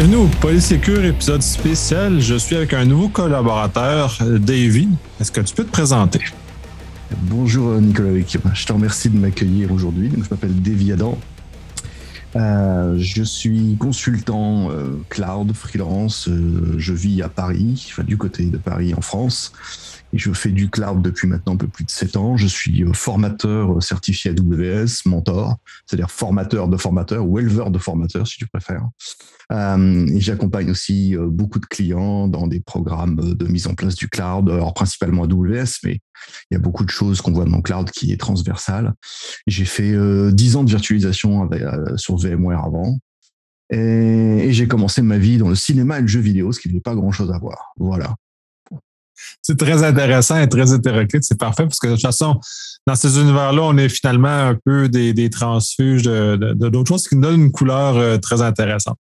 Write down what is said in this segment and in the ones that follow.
Bienvenue au Polysécure épisode spécial. Je suis avec un nouveau collaborateur, Davy. Est-ce que tu peux te présenter? Bonjour Nicolas Je te remercie de m'accueillir aujourd'hui. Je m'appelle Davy Adam. Euh, je suis consultant euh, cloud, freelance. Euh, je vis à Paris, du côté de Paris en France. Je fais du cloud depuis maintenant un peu plus de 7 ans. Je suis euh, formateur euh, certifié AWS, mentor, c'est-à-dire formateur de formateurs ou éleveur de formateurs si tu préfères. Euh, j'accompagne aussi beaucoup de clients dans des programmes de mise en place du cloud, alors principalement AWS, mais il y a beaucoup de choses qu'on voit dans le cloud qui est transversal. J'ai fait euh, 10 ans de virtualisation avec, sur VMware avant. Et, et j'ai commencé ma vie dans le cinéma et le jeu vidéo, ce qui n'avait pas grand-chose à voir. Voilà c'est très intéressant et très hétéroclite. C'est parfait parce que de toute façon, dans ces univers-là, on est finalement un peu des, transfuges de, d'autres choses qui nous donnent une couleur euh, très intéressante.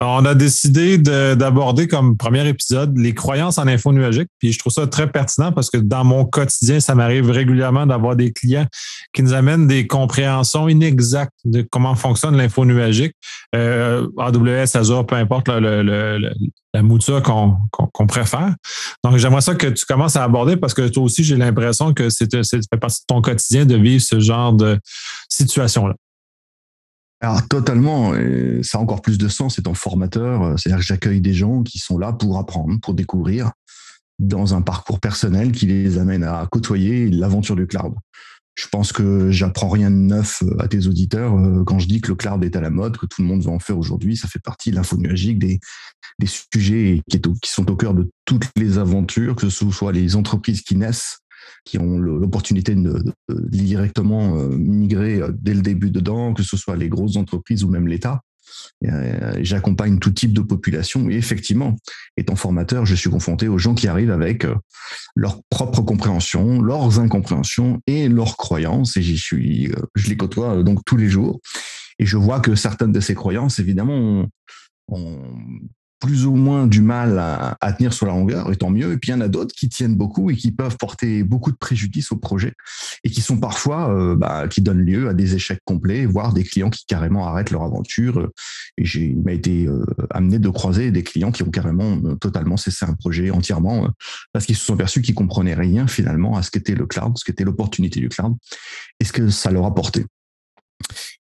On a décidé d'aborder comme premier épisode les croyances en info nuagique. Puis je trouve ça très pertinent parce que dans mon quotidien, ça m'arrive régulièrement d'avoir des clients qui nous amènent des compréhensions inexactes de comment fonctionne l'info nuagique. Euh, AWS, Azure, peu importe la mouture qu'on préfère. Donc, j'aimerais ça que tu commences à aborder parce que toi aussi, j'ai l'impression que c'est fait partie de ton quotidien de vivre ce genre de situation-là. Alors totalement, ça a encore plus de sens étant formateur, euh, c'est-à-dire que j'accueille des gens qui sont là pour apprendre, pour découvrir, dans un parcours personnel qui les amène à côtoyer l'aventure du cloud. Je pense que j'apprends rien de neuf euh, à tes auditeurs euh, quand je dis que le cloud est à la mode, que tout le monde va en faire aujourd'hui. Ça fait partie de l'info nuagique, des, sujets qui sont au cœur de toutes les aventures, que ce soit les entreprises qui naissent qui ont l'opportunité de, directement euh, migrer euh, dès le début dedans, que ce soit les grosses entreprises ou même l'État. Euh, j'accompagne tout type de population et effectivement, étant formateur, je suis confronté aux gens qui arrivent avec leur propre compréhension, leurs incompréhensions et leurs croyances. Et je les côtoie donc tous les jours. Et je vois que certaines de ces croyances, évidemment, ont, plus ou moins du mal à, tenir sur la longueur, et tant mieux. Et puis il y en a d'autres qui tiennent beaucoup et qui peuvent porter beaucoup de préjudice au projet et qui sont parfois, euh, bah, qui donnent lieu à des échecs complets, voire des clients qui carrément arrêtent leur aventure. Et j'ai m'a été euh, amené de croiser des clients qui ont carrément euh, totalement cessé un projet entièrement parce qu'ils se sont aperçus qu'ils comprenaient rien finalement à ce qu'était le cloud, ce qu'était l'opportunité du cloud et ce que ça leur apportait.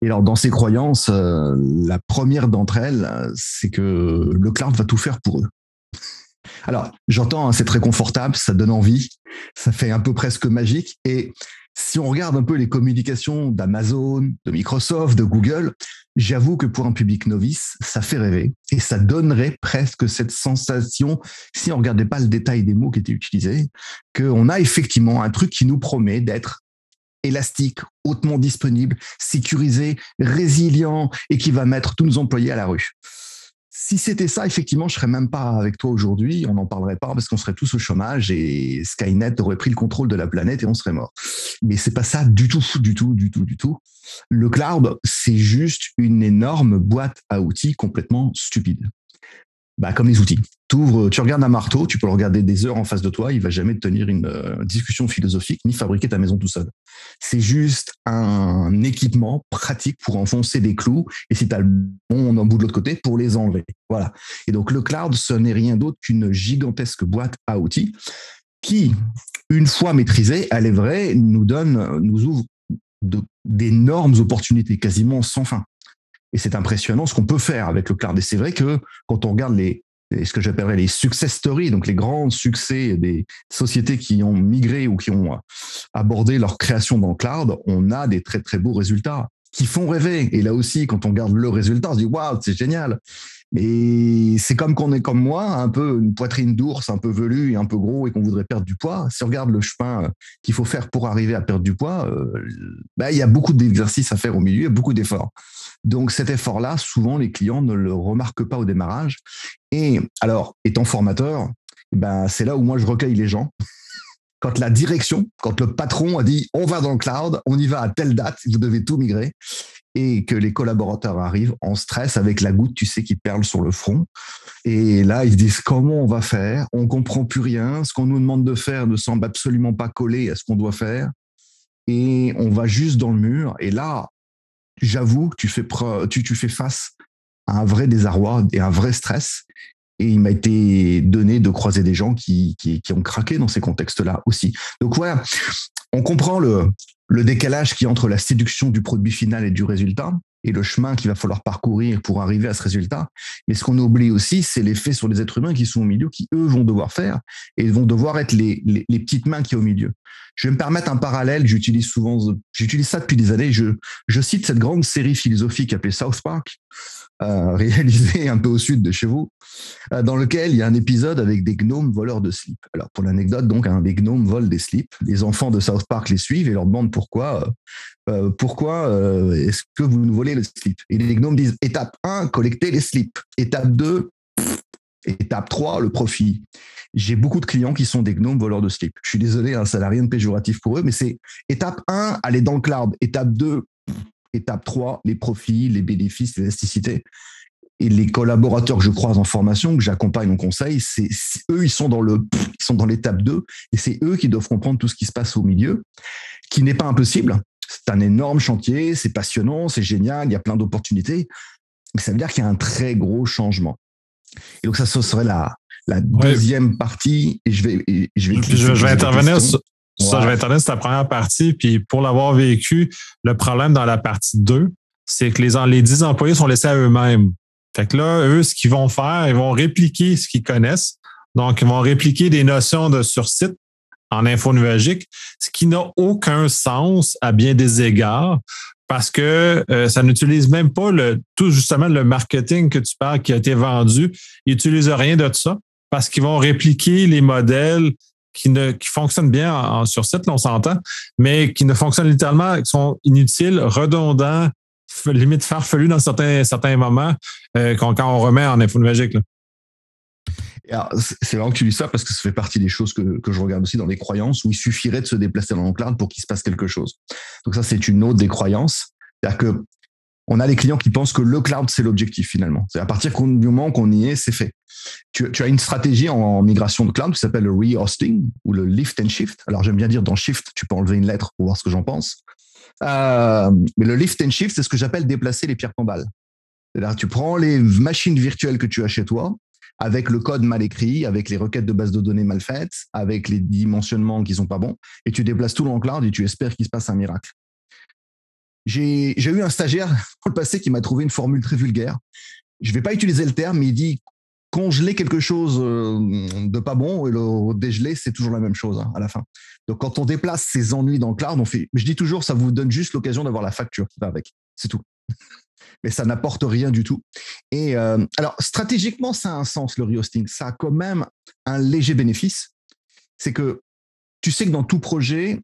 Et alors, dans ces croyances, euh, la première d'entre elles, c'est que le cloud va tout faire pour eux. Alors, j'entends, hein, c'est très confortable, ça donne envie, ça fait un peu presque magique. Et si on regarde un peu les communications d'Amazon, de Microsoft, de Google, j'avoue que pour un public novice, ça fait rêver et ça donnerait presque cette sensation, si on regardait pas le détail des mots qui étaient utilisés, qu'on a effectivement un truc qui nous promet d'être élastique, hautement disponible, sécurisé, résilient et qui va mettre tous nos employés à la rue. Si c'était ça, effectivement, je serais même pas avec toi aujourd'hui. On n'en parlerait pas parce qu'on serait tous au chômage et Skynet aurait pris le contrôle de la planète et on serait mort. Mais c'est pas ça du tout, du tout, du tout, du tout. Le cloud, c'est juste une énorme boîte à outils complètement stupide bah, comme les outils. Tu regardes un marteau, tu peux le regarder des heures en face de toi, il va jamais te tenir une euh, discussion philosophique ni fabriquer ta maison tout seul. C'est juste un équipement pratique pour enfoncer des clous et si tu as le bon en bout de l'autre côté, pour les enlever. Voilà. Et donc le cloud, ce n'est rien d'autre qu'une gigantesque boîte à outils qui, une fois maîtrisée, elle est vraie, nous donne, nous ouvre d'énormes opportunités, quasiment sans fin. Et c'est impressionnant ce qu'on peut faire avec le cloud. Et c'est vrai que quand on regarde ce que j'appellerais les success stories, donc les grands succès des sociétés qui ont migré ou qui ont abordé leur création dans le cloud, on a des très très beaux résultats qui font rêver. Et là aussi, quand on regarde le résultat, on se dit waouh, c'est génial. Mais c'est comme qu'on est comme moi, un peu une poitrine d'ours, un peu velu et un peu gros et qu'on voudrait perdre du poids. Si on regarde le chemin qu'il faut faire pour arriver à perdre du poids, euh, bah, il y a beaucoup d'exercices à faire au milieu, beaucoup d'efforts. Donc cet effort-là, souvent les clients ne le remarquent pas au démarrage. Et alors, étant formateur, ben, c'est là où moi je recueille les gens. Quand la direction, quand le patron a dit on va dans le cloud, on y va à telle date, vous devez tout migrer, et que les collaborateurs arrivent en stress avec la goutte, tu sais, qui perle sur le front. Et là, ils se disent comment on va faire? On comprend plus rien. Ce qu'on nous demande de faire ne semble absolument pas coller à ce qu'on doit faire. Et on va juste dans le mur. Et là, j'avoue que tu fais, tu, tu fais face un vrai désarroi et un vrai stress. Et il m'a été donné de croiser des gens qui, ont craqué dans ces contextes-là aussi. Donc voilà, on comprend le, le décalage qui entre la séduction du produit final et du résultat et le chemin qu'il va falloir parcourir pour arriver à ce résultat. Mais ce qu'on oublie aussi, c'est l'effet sur les êtres humains qui sont au milieu, qui eux vont devoir faire et vont devoir être les, les, les petites mains qui sont au milieu. Je vais me permettre un parallèle, j'utilise souvent, j'utilise ça depuis des années. Je, cite cette grande série philosophique appelée South Park, euh, réalisée un peu au sud de chez vous, euh, dans lequel il y a un épisode avec des gnomes voleurs de slip. Alors pour l'anecdote, donc, hein, des gnomes volent des slips. Les enfants de South Park les suivent et leur demandent pourquoi, euh, euh pourquoi euh, est-ce que vous nous volez le slip? Et les gnomes disent étape 1, collecter les slips. Étape 2, étape 3, le profit. J'ai beaucoup de clients qui sont des gnomes voleurs de slip. Je suis désolé, hein, ça n'a rien de péjoratif pour eux, mais c'est étape 1, aller dans le cloud. Étape 2, étape 3, les profits, les bénéfices, l'élasticité. Et les collaborateurs que je croise en formation, que j'accompagne en conseil, c'est eux, ils sont dans le, ils sont dans l'étape 2, et c'est eux qui doivent comprendre tout ce qui se passe au milieu, qui n'est pas impossible. C'est un énorme chantier, c'est passionnant, c'est génial, il y a plein d'opportunités, mais ça veut dire qu'il y a un très gros changement. Et donc ça, ce serait la, la deuxième ouais. partie, et je vais, et je vais, je, je vais intervenir sur, ça, je vais intervenir sur ta première partie. Puis pour l'avoir vécu, le problème dans la partie 2, c'est que les, les 10 employés sont laissés à eux-mêmes. Fait que là, eux, ce qu'ils vont faire, ils vont répliquer ce qu'ils connaissent. Donc, ils vont répliquer des notions de sursite en info nuagique, ce qui n'a aucun sens à bien des égards parce que euh, ça n'utilise même pas tout justement le marketing que tu parles qui a été vendu. Ils n'utilisent rien de ça parce qu'ils vont répliquer les modèles qui ne qui fonctionnent bien en, sur site, on s'entend, mais qui ne fonctionnent littéralement, qui sont inutiles, redondants, limite farfelus dans certains, moments euh, quand, quand, on remet en info magique. C'est vraiment que tu dis ça parce que ça fait partie des choses que, que je regarde aussi dans les croyances où il suffirait de se déplacer dans le cloud pour qu'il se passe quelque chose. Donc ça, c'est une autre des croyances. C'est-à-dire que on a les clients qui pensent que le cloud, c'est l'objectif finalement. C'est à partir du moment qu'on y est, c'est fait. Tu, tu, as une stratégie en, en migration de cloud qui s'appelle le rehosting ou le lift and shift. Alors j'aime bien dire dans shift, tu peux enlever une lettre pour voir ce que j'en pense. Euh, mais le lift and shift, c'est ce que j'appelle déplacer les pierres tombales. C'est-à-dire tu prends les machines virtuelles que tu as chez toi, avec le code mal écrit, avec les requêtes de base de données mal faites, avec les dimensionnements qui sont pas bons, et tu déplaces tout le cloud et tu espères qu'il se passe un miracle. J'ai eu un stagiaire dans le passé qui m'a trouvé une formule très vulgaire. Je vais pas utiliser le terme, mais il dit congeler quelque chose de pas bon et le dégeler, c'est toujours la même chose hein, à la fin. Donc quand on déplace ces ennuis dans le cloud. Je dis toujours, ça vous donne juste l'occasion d'avoir la facture qui va avec. C'est tout. Mais ça n'apporte rien du tout. Et euh, alors stratégiquement, ça a un sens le rehosting. Ça a quand même un léger bénéfice. C'est que tu sais que dans tout projet,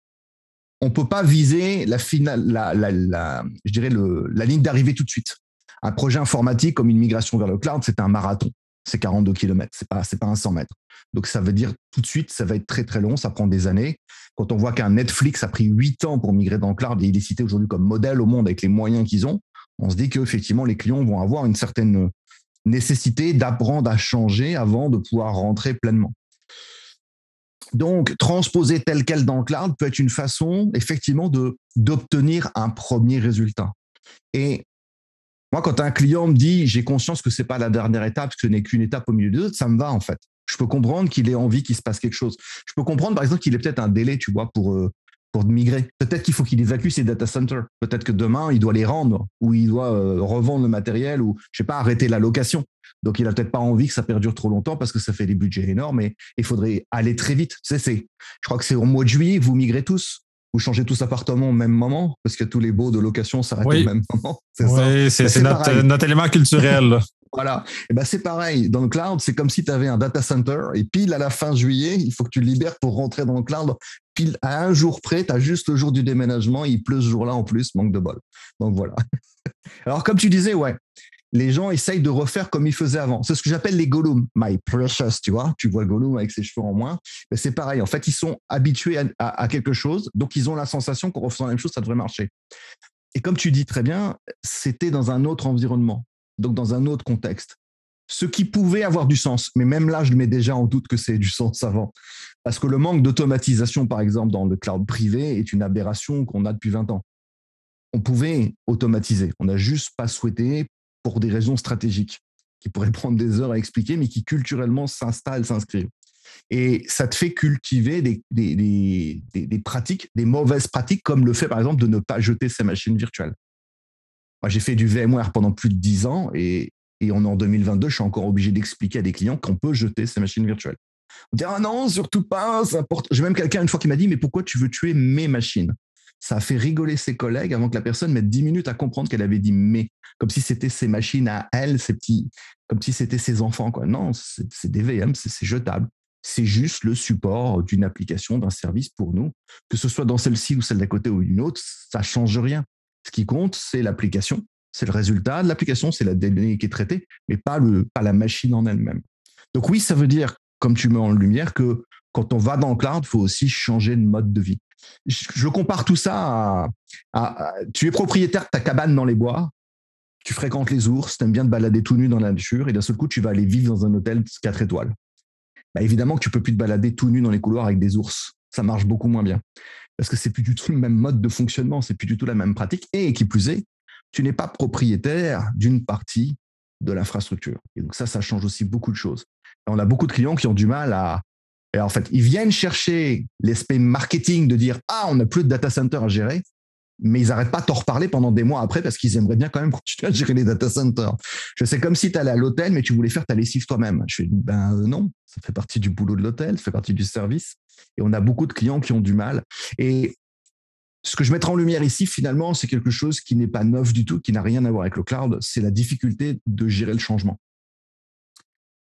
on peut pas viser la finale, la, je dirais la ligne d'arrivée tout de suite. Un projet informatique comme une migration vers le cloud, c'est un marathon. C'est 42 km, c'est pas, c'est pas un 100 mètres. Donc ça veut dire tout de suite, ça va être très très long, ça prend des années. Quand on voit qu'un Netflix a pris 8 ans pour migrer dans le cloud et il est cité aujourd'hui comme modèle au monde avec les moyens qu'ils ont, on se dit qu'effectivement les clients vont avoir une certaine nécessité d'apprendre à changer avant de pouvoir rentrer pleinement. Donc, transposer tel quel dans le cloud peut être une façon, effectivement, d'obtenir un premier résultat. Et moi, quand un client me dit j'ai conscience que c'est pas la dernière étape, que ce n'est qu'une étape au milieu de ça me va en fait. Je peux comprendre qu'il ait envie qu'il se passe quelque chose. Je peux comprendre, par exemple, qu'il ait peut-être un délai, tu vois, pour euh, pour migrer. Peut-être qu'il faut qu'il évacue ses data centers. Peut-être que demain il doit les rendre ou il doit euh, revendre le matériel ou je sais pas arrêter la location. Donc, il a peut-être pas envie que ça perdure trop longtemps parce que ça fait des budgets énormes et il faudrait aller très vite. Tu sais, c'est, je crois que c'est au mois de juillet que vous migrez tous. Vous changez tous appartement au même moment parce que tous les baux de location s'arrêtent oui. au même moment. C'est oui, c'est, c'est notre, notre, élément culturel. Voilà. Et ben, c'est pareil. Dans le cloud, c'est comme si tu avais un data center et pile à la fin juillet, il faut que tu le libères pour rentrer dans le cloud. Pile à un jour près, tu as juste le jour du déménagement. Il pleut ce jour-là en plus, manque de bol. Donc voilà. Alors, comme tu disais, ouais, les gens essayent de refaire comme ils faisaient avant. C'est ce que j'appelle les Gollum, my precious, tu vois. Tu vois Gollum avec ses cheveux en moins. Mais c'est pareil. En fait, ils sont habitués à, à, à, quelque chose, donc ils ont la sensation qu'en refaisant la même chose, ça devrait marcher. Et comme tu dis très bien, c'était dans un autre environnement, donc dans un autre contexte. Ce qui pouvait avoir du sens, mais même là, je mets déjà en doute que c'est du sens avant. Parce que le manque d'automatisation, par exemple, dans le cloud privé est une aberration qu'on a depuis 20 ans on pouvait automatiser. On n'a juste pas souhaité pour des raisons stratégiques, qui pourraient prendre des heures à expliquer, mais qui culturellement s'installent, s'inscrivent. Et ça te fait cultiver des, des, des, pratiques, des mauvaises pratiques, comme le fait par exemple de ne pas jeter ses machines virtuelles. J'ai fait du VMware pendant plus de 10 ans et, et on est en 2022, je suis encore obligé d'expliquer à des clients qu'on peut jeter ces machines virtuelles. On dit ah non, surtout pas, important. J'ai même quelqu'un une fois qui m'a dit mais pourquoi tu veux tuer mes machines? Ça a fait rigoler ses collègues avant que la personne mette 10 minutes à comprendre qu'elle avait dit mais, comme si c'était ses machines à elle, petits, comme si c'était ses enfants quoi. Non, c'est des VM, c'est jetable. C'est juste le support d'une application, d'un service pour nous, que ce soit dans celle-ci ou celle d'à côté ou une autre, ça change rien. Ce qui compte, c'est l'application, c'est le résultat de l'application, c'est la donnée qui est traitée, mais pas, la machine en elle-même. Donc oui, ça veut dire comme tu mets en lumière, que quand on va dans le cloud, il faut aussi changer de mode de vie. Je, compare tout ça à, Tu es propriétaire de ta cabane dans les bois, tu fréquentes les ours, tu aimes bien te balader tout nu dans la nature, et d'un seul coup, tu vas aller vivre dans un hôtel 4 étoiles. Bah, évidemment que tu peux plus te balader tout nu dans les couloirs avec des ours. Ça marche beaucoup moins bien. Parce que c'est plus du tout le même mode de fonctionnement, c'est plus du tout la même pratique. Et qui plus est, tu n'es pas propriétaire d'une partie de l'infrastructure. Et donc ça, ça change aussi beaucoup de choses on a beaucoup de clients qui ont du mal à. Et en fait, ils viennent chercher l'aspect marketing de dire Ah, on n'a plus de data center à gérer, mais ils n'arrêtent pas de t'en reparler pendant des mois après parce qu'ils aimeraient bien quand même continuer à gérer les data centers. Je sais comme si tu allais à l'hôtel, mais tu voulais faire ta lessive toi-même. Je fais Ben non, ça fait partie du boulot de l'hôtel, ça fait partie du service. Et on a beaucoup de clients qui ont du mal. Et ce que je mettrai en lumière ici, finalement, c'est quelque chose qui n'est pas neuf du tout, qui n'a rien à voir avec le cloud, c'est la difficulté de gérer le changement.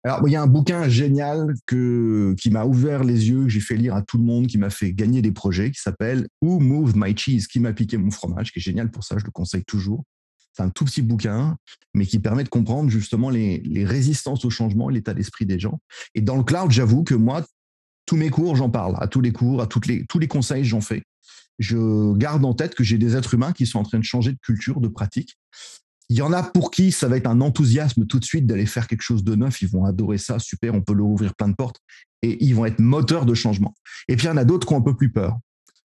Alors, il y a un bouquin génial qui m'a ouvert les yeux, que j'ai fait lire à tout le monde, qui m'a fait gagner des projets, qui s'appelle Who Moved My Cheese Qui m'a piqué mon fromage, qui est génial pour ça, je le conseille toujours. C'est un tout petit bouquin, mais qui permet de comprendre justement les, résistances au changement et l'état d'esprit des gens. Et dans le cloud, j'avoue que moi, tous mes cours, j'en parle. À tous les cours, à les, tous les conseils, j'en fais. Je garde en tête que j'ai des êtres humains qui sont en train de changer de culture, de pratique. Il y en a pour qui ça va être un enthousiasme tout de suite d'aller faire quelque chose de neuf. Ils vont adorer ça, super, on peut leur ouvrir plein de portes et ils vont être moteurs de changement. Et puis il y en a d'autres qui ont un peu plus peur.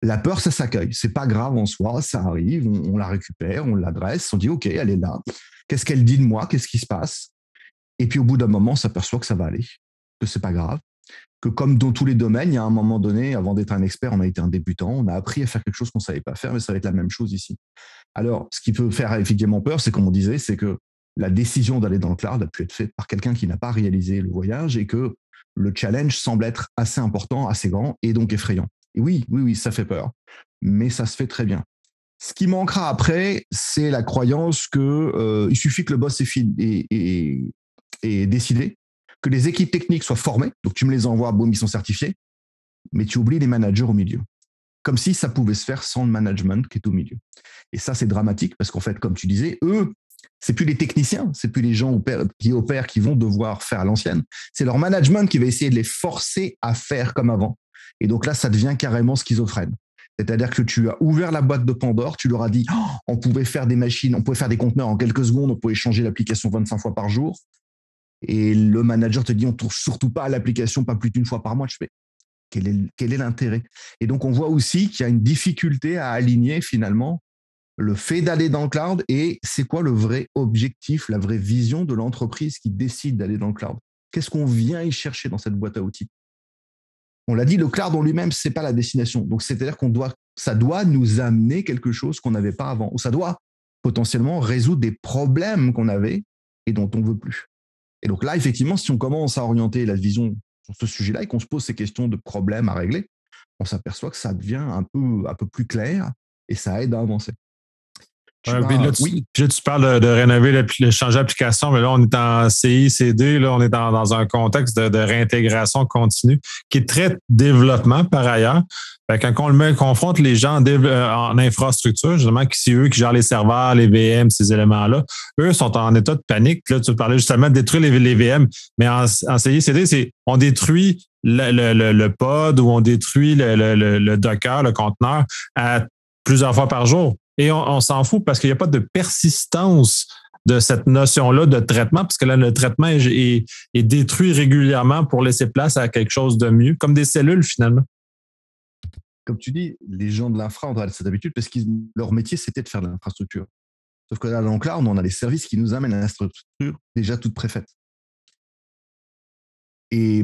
La peur, ça s'accueille. C'est pas grave en soi, ça arrive, on, la récupère, on l'adresse, on dit OK, elle est là. Qu'est-ce qu'elle dit de moi? Qu'est-ce qui se passe? Et puis au bout d'un moment, on s'aperçoit que ça va aller, que c'est pas grave, que comme dans tous les domaines, il y a un moment donné, avant d'être un expert, on a été un débutant, on a appris à faire quelque chose qu'on savait pas faire, mais ça va être la même chose ici. Alors, ce qui peut faire effectivement peur, c'est comme on disait, c'est que la décision d'aller dans le cloud a pu être faite par quelqu'un qui n'a pas réalisé le voyage et que le challenge semble être assez important, assez grand et donc effrayant. Et oui, oui, oui, ça fait peur, mais ça se fait très bien. Ce qui manquera après, c'est la croyance que euh, suffit que le boss est, décidé, que les équipes techniques soient formées, donc tu me les envoies, boum, ils sont certifiés, mais tu oublies les managers au milieu comme si ça pouvait se faire sans le management qui est au milieu. Et ça, c'est dramatique parce qu'en fait, comme tu disais, eux, c'est plus les techniciens, c'est plus les gens qui opèrent qui vont devoir faire à l'ancienne. C'est leur management qui va essayer de les forcer à faire comme avant. Et donc là, ça devient carrément schizophrène. C'est-à-dire que tu as ouvert la boîte de Pandore, tu leur as dit, oh, on pouvait faire des machines, on pouvait faire des conteneurs en quelques secondes, on pouvait changer l'application 25 fois par jour. Et le manager te dit, on ne touche surtout pas à l'application, pas plus d'une fois par mois. Je fais, quel est, l'intérêt? Et donc, on voit aussi qu'il y a une difficulté à aligner finalement le fait d'aller dans le cloud et c'est quoi le vrai objectif, la vraie vision de l'entreprise qui décide d'aller dans le cloud? Qu'est-ce qu'on vient y chercher dans cette boîte à outils? On l'a dit, le cloud en lui-même, c'est pas la destination. Donc, c'est-à-dire qu'on doit, ça doit nous amener quelque chose qu'on n'avait pas avant, ou ça doit potentiellement résoudre des problèmes qu'on avait et dont on veut plus. Et donc là, effectivement, si on commence à orienter la vision sur ce sujet-là et qu'on se pose ces questions de problèmes à régler, on s'appperçoit que ça devient un peu, un peu plus clair et ça aide à avancer. Oui. tu parles de, rénover, de, changer d'application, mais là, on est en CICD, là, on est dans, un contexte de, réintégration continue qui est très développement par ailleurs. quand on le met, confronte les gens en, euh, infrastructure, justement, qui c'est eux qui gèrent les serveurs, les VM, ces éléments-là, eux sont en état de panique. Là, tu parlais justement de détruire les, VM, mais en, en CICD, c'est on détruit le, pod ou on détruit le, Docker, le conteneur, à plusieurs fois par jour. Et on, s'en fout parce qu'il n'y a pas de persistance de cette notion-là de traitement, parce que là, le traitement est, détruit régulièrement pour laisser place à quelque chose de mieux, comme des cellules finalement. Comme tu dis, les gens de l'infra ont cette habitude parce que leur métier, c'était de faire de l'infrastructure. Sauf que là, dans on a les services qui nous amènent à la structure déjà toute préfaite. Et,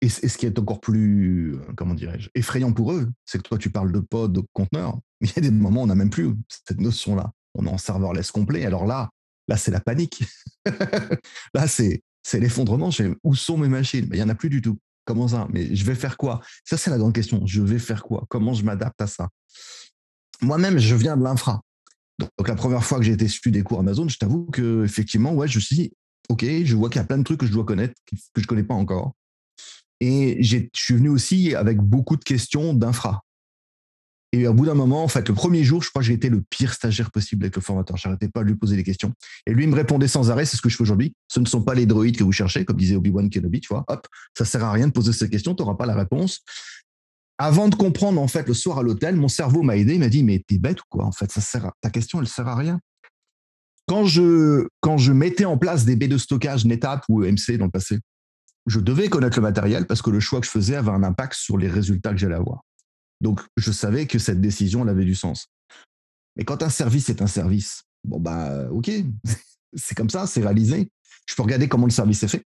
et, ce qui est encore plus, euh, comment dirais-je, effrayant pour eux, c'est que toi, tu parles de pod, de conteneur, il y a des moments où on n'a même plus cette notion-là. On est en serverless complet. Alors là, là, c'est la panique. là, c'est, c'est l'effondrement. Où sont mes machines? Il n'y en a plus du tout. Comment ça? Mais je vais faire quoi? Ça, c'est la grande question. Je vais faire quoi? Comment je m'adapte à ça? Moi-même, je viens de l'infra. Donc, la première fois que j'ai été suivi des cours Amazon, je t'avoue que effectivement, ouais, je me suis dit, OK, je vois qu'il y a plein de trucs que je dois connaître, que je ne connais pas encore. Et je suis venu aussi avec beaucoup de questions d'infra. Et au bout d'un moment, en fait, le premier jour, je crois que j'ai été le pire stagiaire possible avec le formateur. Je n'arrêtais pas de lui poser des questions. Et lui, me répondait sans arrêt, c'est ce que je fais aujourd'hui. Ce ne sont pas les droïdes que vous cherchez, comme disait Obi-Wan Kenobi, tu vois. Hop, ça sert à rien de poser ces questions, tu n'auras pas la réponse. Avant de comprendre, en fait, le soir à l'hôtel, mon cerveau m'a aidé, il m'a dit, mais t'es bête ou quoi? En fait, ça sert ta question, elle sert à rien. Quand je, quand je mettais en place des baies de stockage NetApp ou EMC dans le passé, je devais connaître le matériel parce que le choix que je faisais avait un impact sur les résultats que j'allais avoir. Donc, je savais que cette décision elle avait du sens. Mais quand un service est un service, bon, bah, OK, c'est comme ça, c'est réalisé. Je peux regarder comment le service est fait.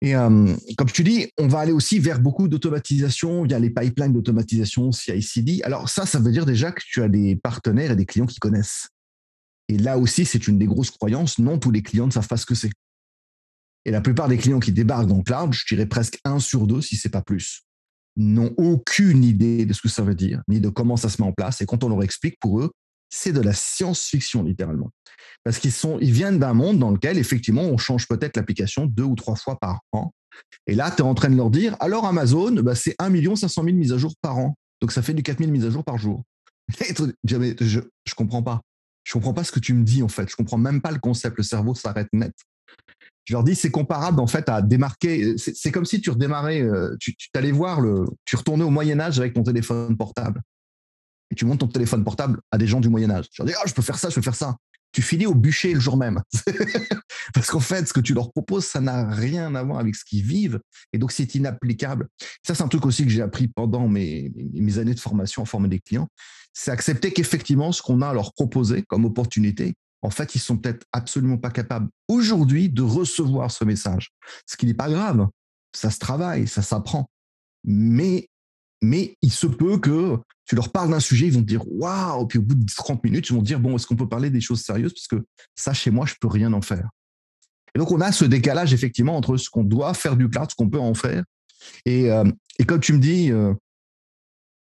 Et comme tu dis, on va aller aussi vers beaucoup d'automatisation. Il y a les pipelines d'automatisation CI/CD. Alors ça, ça veut dire déjà que tu as des partenaires et des clients qui connaissent. Et là aussi, c'est une des grosses croyances. Non, tous les clients ne savent pas ce que c'est. Et la plupart des clients qui débarquent dans le cloud, je dirais presque un sur deux, si c'est pas plus, n'ont aucune idée de ce que ça veut dire, ni de comment ça se met en place. Et quand on leur explique, pour eux, c'est de la science-fiction, littéralement. Parce qu'ils sont, ils viennent d'un monde dans lequel, effectivement, on change peut-être l'application deux ou trois fois par an. Et là, tu es en train de leur dire, alors Amazon, bah, c'est 1 500 000 mises à jour par an. Donc, ça fait du 4 000 mises à jour par jour. je, je comprends pas. Je comprends pas ce que tu me dis, en fait. Je comprends même pas le concept. Le cerveau s'arrête net. Je leur dis, c'est comparable, en fait, à démarquer. C'est comme si tu redémarrais, euh, tu, allais voir, le, tu retournais au Moyen-Âge avec ton téléphone portable et tu montes ton téléphone portable à des gens du Moyen Âge. Tu leur dis, ah, je peux faire ça, je peux faire ça. Tu finis au bûcher le jour même. Parce qu'en fait, ce que tu leur proposes, ça n'a rien à voir avec ce qu'ils vivent. Et donc, c'est inapplicable. Ça, c'est un truc aussi que j'ai appris pendant mes, mes années de formation en former des clients. C'est accepter qu'effectivement, ce qu'on a à leur proposer comme opportunité, en fait, ils sont peut-être absolument pas capables aujourd'hui de recevoir ce message. Ce qui n'est pas grave. Ça se travaille, ça s'apprend. Mais mais il se peut que tu leur parles d'un sujet, ils vont te dire waouh, puis au bout de 30 minutes, ils vont te dire bon, est-ce qu'on peut parler des choses sérieuses? Parce que ça chez moi, je peux rien en faire. Et donc on a ce décalage effectivement entre ce qu'on doit faire du cloud, ce qu'on peut en faire. Et, euh, et comme tu me dis, euh,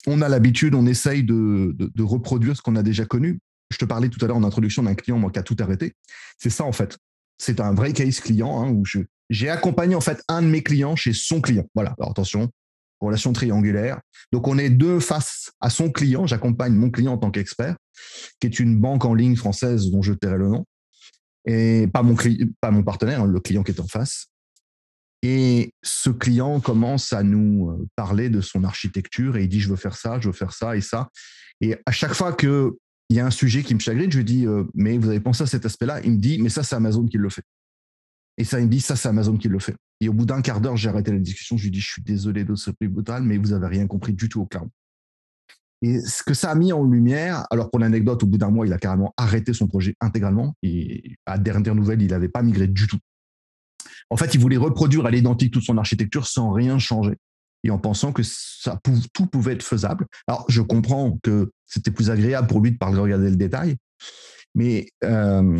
on a l'habitude, on essaye de, de, reproduire ce qu'on a déjà connu. Je te parlais tout à l'heure en introduction d'un client moi, qui a tout arrêté. C'est ça en fait. C'est un vrai case client hein, où j'ai accompagné en fait un de mes clients chez son client. Voilà. Alors attention, relation triangulaire. Donc, on est deux face à son client. J'accompagne mon client en tant qu'expert, qui est une banque en ligne française dont je tairai le nom, et pas mon, pas mon partenaire, hein, le client qui est en face. Et ce client commence à nous euh, parler de son architecture et il dit, je veux faire ça, je veux faire ça et ça. Et à chaque fois qu'il y a un sujet qui me chagrine, je lui dis, euh, mais vous avez pensé à cet aspect-là? Il me dit, mais ça, c'est Amazon qui le fait. Et ça, il me dit, ça, c'est Amazon qui le fait. Et au bout d'un quart d'heure, j'ai arrêté la discussion. Je lui dis, je suis désolé de ce prix brutal, mais vous n'avez rien compris du tout au cloud. Et ce que ça a mis en lumière, alors pour l'anecdote, au bout d'un mois, il a carrément arrêté son projet intégralement. Et à dernière nouvelle, il n'avait pas migré du tout. En fait, il voulait reproduire à l'identique toute son architecture sans rien changer. Et en pensant que tout pouvait être faisable. Alors, je comprends que c'était plus agréable pour lui de parler, regarder le détail. Mais euh,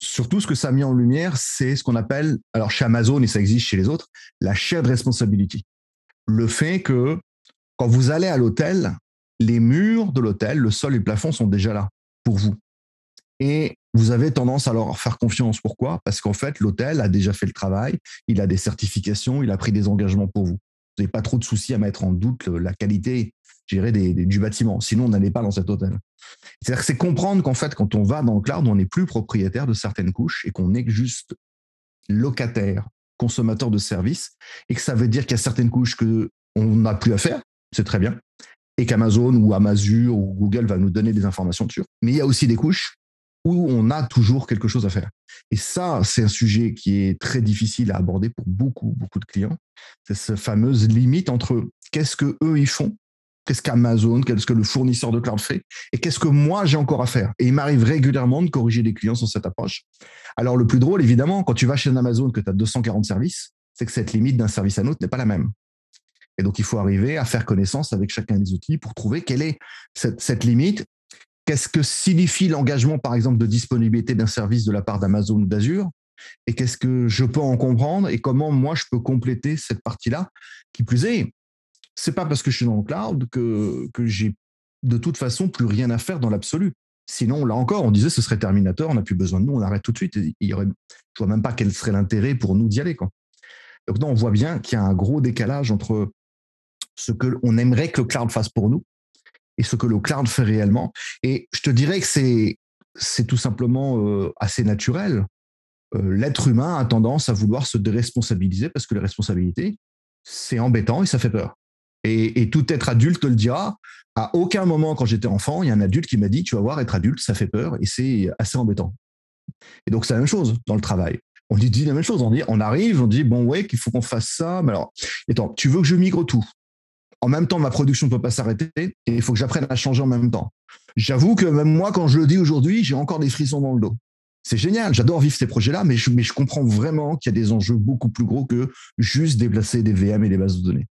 Surtout, ce que ça a mis en lumière, c'est ce qu'on appelle, alors chez Amazon et ça existe chez les autres, la shared responsibility. Le fait que quand vous allez à l'hôtel, les murs de l'hôtel, le sol et le plafond sont déjà là pour vous. Et vous avez tendance à leur faire confiance. Pourquoi? Parce qu'en fait, l'hôtel a déjà fait le travail, il a des certifications, il a pris des engagements pour vous. Vous n'avez pas trop de soucis à mettre en doute la qualité des, du bâtiment. Sinon, on n'allait pas dans cet hôtel. C'est-à-dire que c'est comprendre qu'en fait, quand on va dans le cloud, on n'est plus propriétaire de certaines couches et qu'on est juste locataire, consommateur de services, et que ça veut dire qu'il y a certaines couches que on n'a plus à faire, c'est très bien, et qu'Amazon ou Amazon ou Google va nous donner des informations dessus. Mais il y a aussi des couches où on a toujours quelque chose à faire. Et ça, c'est un sujet qui est très difficile à aborder pour beaucoup, beaucoup de clients. C'est cette fameuse limite entre qu'est-ce que eux ils font qu'est-ce qu'Amazon, qu'est-ce que le fournisseur de cloud fait, et qu'est-ce que moi j'ai encore à faire. Et il m'arrive régulièrement de corriger les clients sur cette approche. Alors le plus drôle, évidemment, quand tu vas chez Amazon, que tu as 240 services, c'est que cette limite d'un service à un autre n'est pas la même. Et donc il faut arriver à faire connaissance avec chacun des outils pour trouver quelle est cette, cette limite. Qu'est-ce que signifie l'engagement, par exemple, de disponibilité d'un service de la part d'Amazon ou d'Azure? Et qu'est-ce que je peux en comprendre? Et comment moi je peux compléter cette partie-là? Qui plus est, c'est pas parce que je suis dans le cloud que, que j'ai de toute façon plus rien à faire dans l'absolu. Sinon, là encore, on disait ce serait Terminator, on n'a plus besoin de nous, on arrête tout de suite. il y aurait, vois même pas quel serait l'intérêt pour nous d'y aller. Donc, non, on voit bien qu'il y a un gros décalage entre ce qu'on aimerait que le cloud fasse pour nous et ce que le cloud fait réellement. Et je te dirais que c'est, c'est tout simplement euh, assez naturel. Euh, l'être humain a tendance à vouloir se déresponsabiliser parce que les responsabilités, c'est embêtant et ça fait peur. Et, tout être adulte le dira. À aucun moment, quand j'étais enfant, il y a un adulte qui m'a dit Tu vas voir, être adulte, ça fait peur et c'est assez embêtant. Et donc, c'est la même chose dans le travail. On dit, la même chose. On, dit, on arrive, on dit Bon, ouais, qu'il faut qu'on fasse ça. Mais alors, tu veux que je migre tout? En même temps, ma production ne peut pas s'arrêter et il faut que j'apprenne à changer en même temps. J'avoue que même moi, quand je le dis aujourd'hui, j'ai encore des frissons dans le dos c'est génial, j'adore vivre ces projets-là, mais je, mais je comprends vraiment qu'il y a des enjeux beaucoup plus gros que juste déplacer des VM et des bases de données.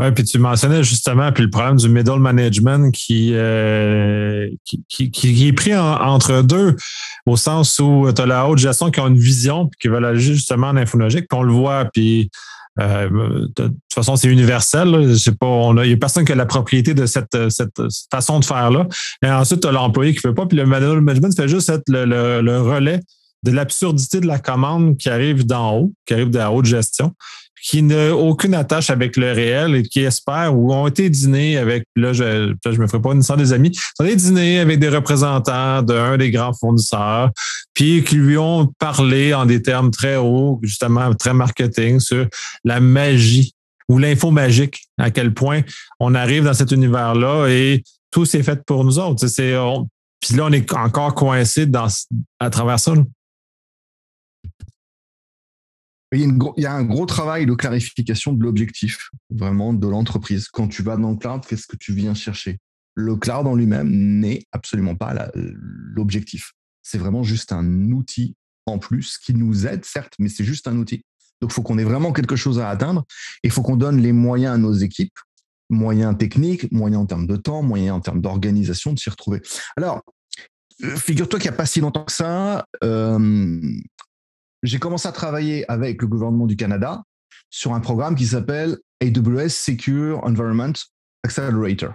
Oui, puis tu mentionnais justement puis le problème du middle management qui, euh, qui, qui, est pris entre deux, au sens où tu as la haute gestion qui a une vision puis qui veulent agir justement en infonologique, puis on le voit, puis euh, de, toute façon, c'est universel. Pas, il n'y a personne qui a la propriété de cette, façon de faire-là. Et ensuite, tu as l'employé qui ne veut pas. Puis le management fait juste être le relais de l'absurdité de la commande qui arrive d'en haut, qui arrive de la haute gestion, qui n'a aucune attache avec le réel et qui espèrent ou ont été dîner avec, là, je ne me ferai pas une des amis, ont été dîner avec des représentants d'un des grands fournisseurs, puis qui lui ont parlé en des termes très hauts, justement très marketing, sur la magie ou l'info magique, à quel point on arrive dans cet univers-là et tout s'est fait pour nous autres. C'est, puis là, on est encore coincé dans, à travers ça. Il y, a un gros travail de clarification de l'objectif, vraiment, de l'entreprise. Quand tu vas dans le cloud, qu'est-ce que tu viens chercher Le cloud en lui-même n'est absolument pas l'objectif. C'est vraiment juste un outil en plus qui nous aide, certes, mais c'est juste un outil. Donc, il faut qu'on ait vraiment quelque chose à atteindre et il faut qu'on donne les moyens à nos équipes, moyens techniques, moyens en termes de temps, moyens en termes d'organisation de s'y retrouver. Alors, euh, figure-toi qu'il n'y a pas si longtemps que ça, euh, j'ai commencé à travailler avec le gouvernement du Canada sur un programme qui s'appelle AWS Secure Environment Accelerator.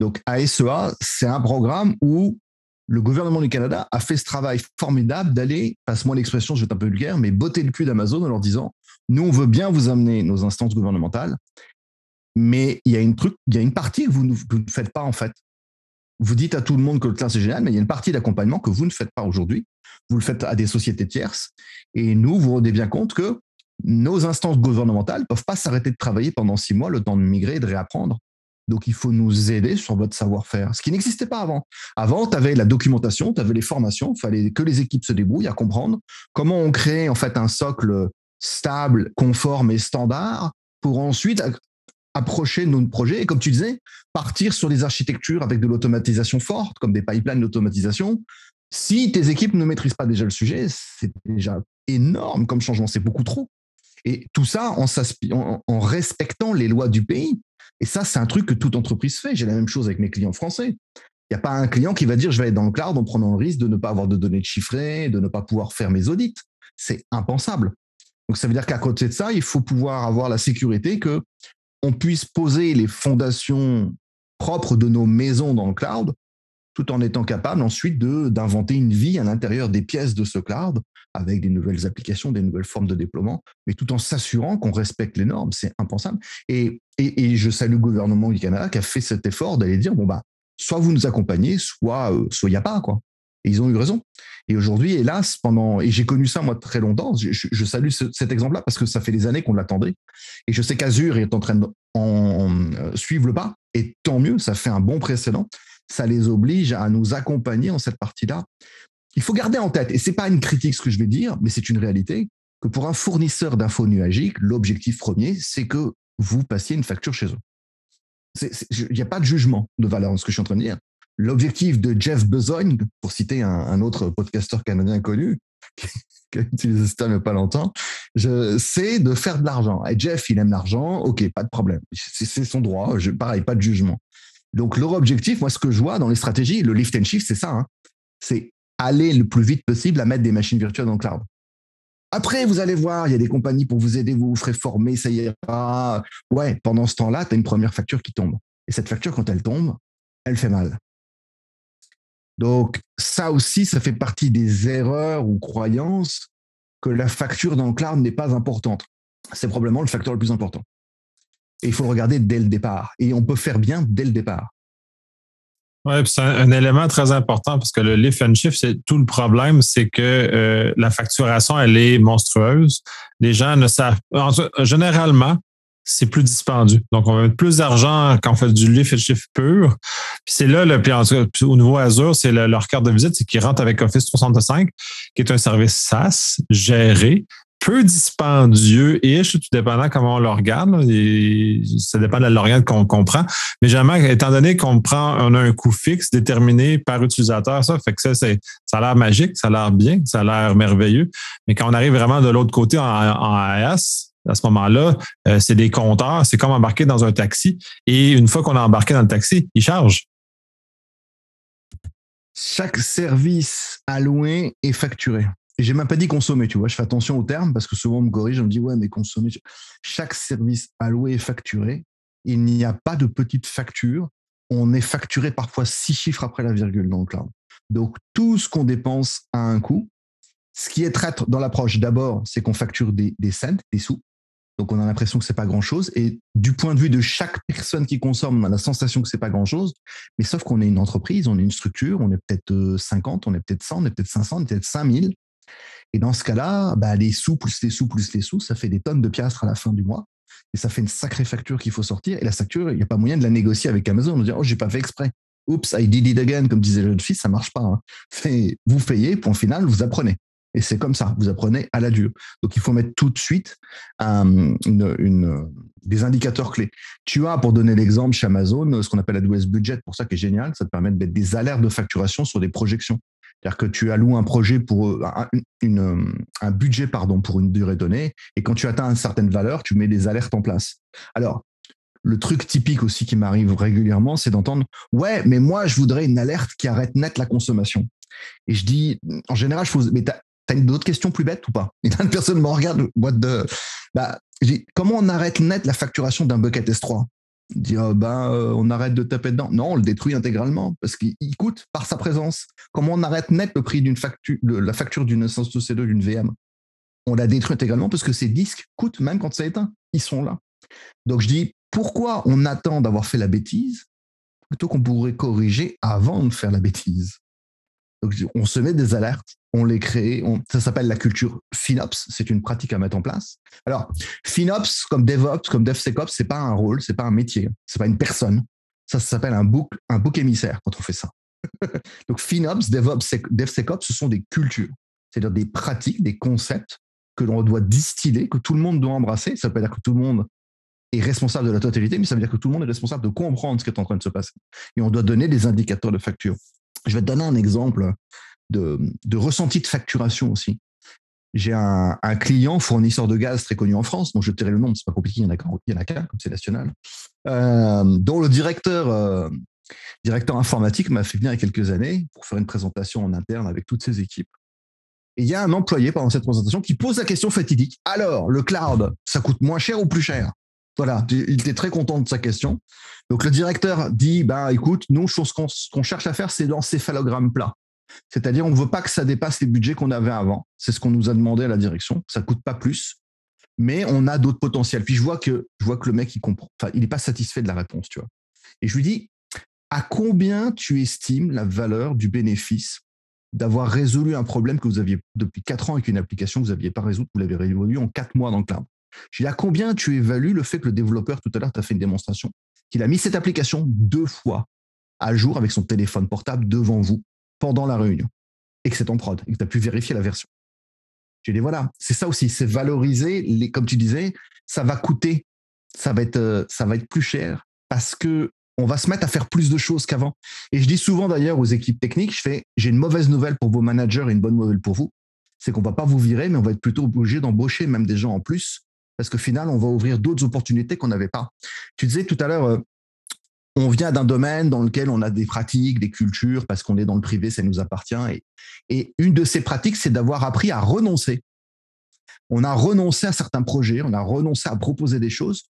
Donc ASEA, e c'est un programme où le gouvernement du Canada a fait ce travail formidable d'aller, passe-moi l'expression, je vais un peu vulgaire, mais botter le cul d'Amazon en leur disant, nous, on veut bien vous amener nos instances gouvernementales, mais il y a une truc, il y a une partie que vous ne, faites pas en fait. Vous dites à tout le monde que le cloud c'est génial, mais il y a une partie d'accompagnement que vous ne faites pas aujourd'hui vous le faites à des sociétés tierces. Et nous, vous rendez bien compte que nos instances gouvernementales ne peuvent pas s'arrêter de travailler pendant six mois, le temps de migrer et de réapprendre. Donc, il faut nous aider sur votre savoir-faire, ce qui n'existait pas avant. Avant, tu avais la documentation, tu avais les formations, il fallait que les équipes se débrouillent à comprendre comment on crée en fait un socle stable, conforme et standard pour ensuite approcher nos projets et, comme tu disais, partir sur des architectures avec de l'automatisation forte, comme des pipelines d'automatisation, si tes équipes ne maîtrisent pas déjà le sujet, c'est déjà énorme comme changement, c'est beaucoup trop. Et tout ça en, respectant les lois du pays. Et ça, c'est un truc que toute entreprise fait. J'ai la même chose avec mes clients français. Il n'y a pas un client qui va dire je vais être dans le cloud en prenant le risque de ne pas avoir de données chiffrées, de ne pas pouvoir faire mes audits. C'est impensable. Donc ça veut dire qu'à côté de ça, il faut pouvoir avoir la sécurité que on puisse poser les fondations propres de nos maisons dans le cloud tout en étant capable ensuite d'inventer une vie à l'intérieur des pièces de ce cloud avec des nouvelles applications, des nouvelles formes de déploiement, mais tout en s'assurant qu'on respecte les normes. C'est impensable. Et, et, je salue le gouvernement du Canada qui a fait cet effort d'aller dire, bon, bah, soit vous nous accompagnez, soit euh, soit il n'y a pas. Quoi. Et ils ont eu raison. Et aujourd'hui, hélas, pendant, et j'ai connu ça moi très longtemps, je, salue cet exemple-là parce que ça fait des années qu'on l'attendait. Et je sais qu'Azure est en train de euh, suivre le pas, et tant mieux, ça fait un bon précédent ça les oblige à nous accompagner en cette partie-là. Il faut garder en tête, et ce n'est pas une critique ce que je vais dire, mais c'est une réalité, que pour un fournisseur d'infos nuagiques, l'objectif premier, c'est que vous passiez une facture chez eux. il n'y a pas de jugement de valeur dans ce que je suis en train de dire. L'objectif de Jeff Bezos, pour citer un, autre podcasteur canadien connu, qui a utilisé terme il n'y a pas longtemps, c'est de faire de l'argent. Et Jeff, il aime l'argent, ok, pas de problème. C'est son droit, pareil, pas de jugement. Donc leur objectif, moi ce que je vois dans les stratégies, le lift and shift, c'est ça, hein. c'est aller le plus vite possible à mettre des machines virtuelles dans le cloud. Après, vous allez voir, il y a des compagnies pour vous aider, vous vous ferez former, ça ira. Ouais, pendant ce temps-là, tu as une première facture qui tombe. Et cette facture, quand elle tombe, elle fait mal. Donc, ça aussi, ça fait partie des erreurs ou croyances que la facture dans le cloud n'est pas importante. C'est probablement le facteur le plus important. Il faut le regarder dès le départ. Et on peut faire bien dès le départ. Oui, c'est un, élément très important parce que le lift and shift, c'est tout le problème, c'est que euh, la facturation, elle est monstrueuse. Les gens ne savent. généralement, c'est plus dispendieux. Donc, on va mettre plus d'argent quand on fait du lift and shift pur. Puis c'est là, le, puis au niveau Azure, c'est leur carte de visite, c'est qu'ils rentrent avec Office 365, qui est un service SaaS géré peu dispendieux-ish, tout dépendant comment on le regarde. ça dépend de l'organe qu'on comprend. Mais jamais, étant donné qu'on prend, on a un coût fixe déterminé par utilisateur, ça fait que ça, ça a l'air magique, ça a l'air bien, ça a l'air merveilleux. Mais quand on arrive vraiment de l'autre côté en, AS, à ce moment-là, euh, c'est des compteurs, c'est comme embarquer dans un taxi. Et une fois qu'on a embarqué dans le taxi, il charge. Chaque service alloué est facturé. J'ai même pas dit consommer, tu vois. Je fais attention aux termes parce que souvent on me corrige, on me dit ouais, mais consommer. Chaque service alloué est facturé. Il n'y a pas de petite facture. On est facturé parfois six chiffres après la virgule dans le cloud. Donc tout ce qu'on dépense a un coût. Ce qui est traître dans l'approche, d'abord, c'est qu'on facture des, des cents, des sous. Donc on a l'impression que c'est pas grand chose. Et du point de vue de chaque personne qui consomme, on a la sensation que c'est pas grand chose. Mais sauf qu'on est une entreprise, on est une structure, on est peut-être 50, on est peut-être 100, on est peut-être 500, on est peut-être 5000. Et dans ce cas-là, bah, les sous plus les sous plus les sous, ça fait des tonnes de piastres à la fin du mois. Et ça fait une sacrée facture qu'il faut sortir. Et la facture, il n'y a pas moyen de la négocier avec Amazon. On dire, oh, j'ai pas fait exprès. Oups, I did it again, comme disait le jeune fils, ça marche pas. Hein. Vous payez, point final, vous apprenez. Et c'est comme ça, vous apprenez à la dure. Donc il faut mettre tout de suite des indicateurs clés. Tu as, pour donner l'exemple chez Amazon, ce qu'on appelle AWS Budget, pour ça qui est génial, ça te permet de mettre des alertes de facturation sur des projections. C'est-à-dire que tu alloues un projet pour euh, un, une, un budget pardon pour une durée donnée, et quand tu atteins une certaine valeur, tu mets des alertes en place. Alors, le truc typique aussi qui m'arrive régulièrement, c'est d'entendre ouais, mais moi je voudrais une alerte qui arrête net la consommation. Et je dis, en général, je pose, mais t'as as d'autres questions plus bêtes ou pas? Et une personne me regarde, what de bah, comment on arrête net la facturation d'un bucket S3 dire oh, ben on arrête de taper dedans. Non, on le détruit intégralement parce qu'il coûte par sa présence. Comment on arrête net le prix d'une facture, la facture d'une instance de C2 d'une VM On la détruit intégralement parce que ces disques coûtent même quand ça éteint. Ils sont là. Donc je dis pourquoi on attend d'avoir fait la bêtise plutôt qu'on pourrait corriger avant de faire la bêtise? Donc on se met des alertes on les crée. ça s'appelle la culture FinOps. C'est une pratique à mettre en place. Alors, FinOps, comme DevOps, comme DevSecOps, c'est pas un rôle, c'est pas un métier, c'est pas une personne. Ça, s'appelle un bouc, un émissaire quand on fait ça. Donc, FinOps, DevOps, DevSecOps, ce sont des cultures, c'est-à-dire des pratiques, des concepts que l'on doit distiller, que tout le monde doit embrasser. Ça veut pas dire que tout le monde est responsable de la totalité, mais ça veut dire que tout le monde est responsable de comprendre ce qui est en train de se passer. Et on doit donner des indicateurs de facture. Je vais te donner un exemple de, ressenti de facturation aussi. J'ai un, client fournisseur de gaz très connu en France, dont je tairai le nom, c'est pas compliqué, il y en a, en a qu'un, comme c'est national, euh, dont le directeur, euh, directeur informatique m'a fait venir il y a quelques années pour faire une présentation en interne avec toutes ses équipes. Et il y a un employé pendant cette présentation qui pose la question fatidique. Alors, le cloud, ça coûte moins cher ou plus cher? Voilà, il était très content de sa question. Donc le directeur dit, bah écoute, nous, ce qu'on cherche à faire, c'est l'encéphalogramme plat. C'est-à-dire, on ne veut pas que ça dépasse les budgets qu'on avait avant. C'est ce qu'on nous a demandé à la direction. Ça ne coûte pas plus, mais on a d'autres potentiels. Puis je vois que, le mec, il comprend. Enfin, il n'est pas satisfait de la réponse, tu vois. Et je lui dis, à combien tu estimes la valeur du bénéfice d'avoir résolu un problème que vous aviez depuis quatre ans avec une application que vous n'aviez pas résolu, vous l'avez résolu en quatre mois dans le cloud? Je lui dis, à combien tu évalues le fait que le développeur, tout à l'heure, t'a fait une démonstration, qu'il a mis cette application deux fois à jour avec son téléphone portable devant vous pendant la réunion et que c'est en prod et que tu as pu vérifier la version. J'ai dit voilà, c'est ça aussi, c'est valoriser les, comme tu disais, ça va coûter, ça va être, euh, ça va être plus cher parce que on va se mettre à faire plus de choses qu'avant. Et je dis souvent d'ailleurs aux équipes techniques, je fais, j'ai une mauvaise nouvelle pour vos managers et une bonne nouvelle pour vous. C'est qu'on va pas vous virer, mais on va être plutôt obligé d'embaucher même des gens en plus, parce qu'au final, on va ouvrir d'autres opportunités qu'on n'avait pas. Tu disais tout à l'heure, euh, on vient d'un domaine dans lequel on a des pratiques, des cultures, parce qu'on est dans le privé, ça nous appartient. Et, et une de ces pratiques, c'est d'avoir appris à renoncer. On a renoncé à certains projets, on a renoncé à proposer des choses,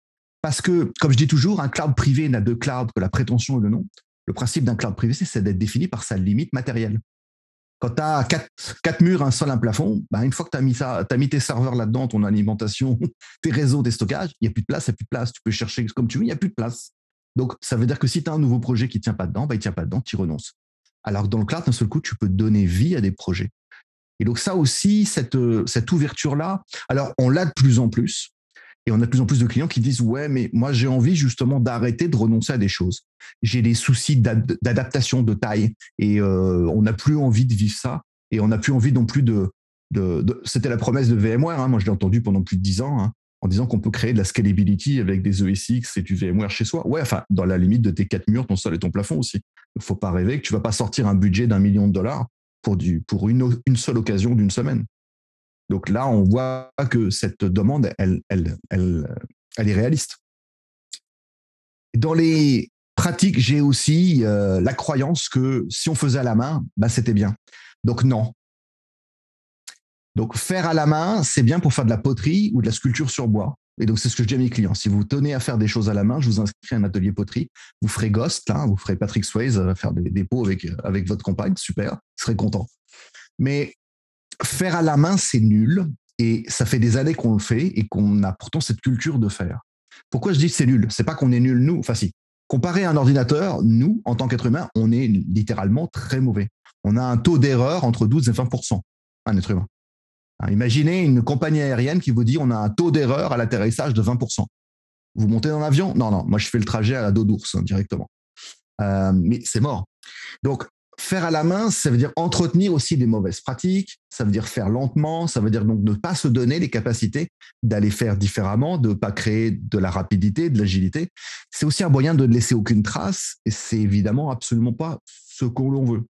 parce que, comme je dis toujours, un cloud privé n'a de cloud que la prétention et le nom. Le principe d'un cloud privé, c'est d'être défini par sa limite matérielle. Quand tu as quatre, murs, un sol, un plafond, bah, une fois que tu as, mis as mis tes serveurs là-dedans, ton alimentation, tes réseaux, tes stockages, il n'y a plus de place, il n'y a plus de place. Tu peux chercher comme tu veux, il n'y a plus de place. Donc, ça veut dire que si tu as un nouveau projet qui ne tient pas dedans, bah, il ne tient pas dedans, tu renonces. Alors que dans le cloud, d'un seul coup, tu peux donner vie à des projets. Et donc, ça aussi, cette, cette ouverture-là, alors on l'a de plus en plus. Et on a de plus en plus de clients qui disent Ouais, mais moi, j'ai envie justement d'arrêter de renoncer à des choses. J'ai des soucis d'adaptation, de taille. Et euh, on n'a plus envie de vivre ça. Et on n'a plus envie non plus de. C'était la promesse de VMware. Hein. Moi, je l'ai entendu pendant plus de dix ans. Hein en disant qu'on peut créer de la scalability avec des ESX et du VMware chez soi. Ouais, enfin, dans la limite de tes quatre murs, ton sol et ton plafond aussi. Il ne faut pas rêver que tu vas pas sortir un budget d'un million de dollars pour, du, pour une seule occasion d'une semaine. Donc là, on voit que cette demande, elle, est réaliste. Dans les pratiques, j'ai aussi euh, la croyance que si on faisait à la main, bah, c'était bien. Donc non, donc, faire à la main, c'est bien pour faire de la poterie ou de la sculpture sur bois. Et donc, c'est ce que je dis à mes clients. Si vous tenez à faire des choses à la main, je vous inscris à un atelier poterie. Vous ferez Ghost, là, vous ferez Patrick Swayze euh, faire des, pots avec, euh, avec votre compagne. Super, je serai content. Mais faire à la main, c'est nul. Et ça fait des années qu'on le fait et qu'on a pourtant cette culture de faire. Pourquoi je dis c'est nul? C'est pas qu'on est nul, nous. Enfin, si. Comparé à un ordinateur, nous, en tant qu'être humain, on est littéralement très mauvais. On a un taux d'erreur entre 12 et 20% un être humain. Hein, imaginez une compagnie aérienne qui vous dit on a un taux d'erreur à l'atterrissage de 20%. Vous montez dans l'avion? Non, non, moi je fais le trajet à la dos d'ours hein, directement. Euh, mais c'est mort. Donc, faire à la main, ça veut dire entretenir aussi des mauvaises pratiques, ça veut dire faire lentement, ça veut dire donc ne pas se donner les capacités d'aller faire différemment, de ne pas créer de la rapidité, de l'agilité. C'est aussi un moyen de ne laisser aucune trace et c'est évidemment absolument pas ce qu'on veut.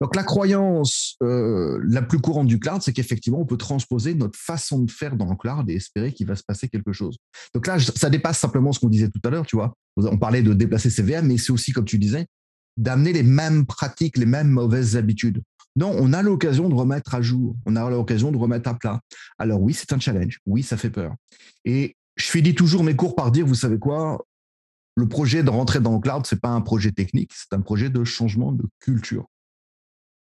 Donc la croyance euh, la plus courante du cloud, c'est qu'effectivement, on peut transposer notre façon de faire dans le cloud et espérer qu'il va se passer quelque chose. Donc là, ça dépasse simplement ce qu'on disait tout à l'heure, tu vois. On parlait de déplacer ses VM, mais c'est aussi, comme tu disais, d'amener les mêmes pratiques, les mêmes mauvaises habitudes. Non, on a l'occasion de remettre à jour, on a l'occasion de remettre à plat. Alors oui, c'est un challenge, oui, ça fait peur. Et je finis toujours mes cours par dire, vous savez quoi, le projet de rentrer dans le cloud, c'est pas un projet technique, c'est un projet de changement de culture.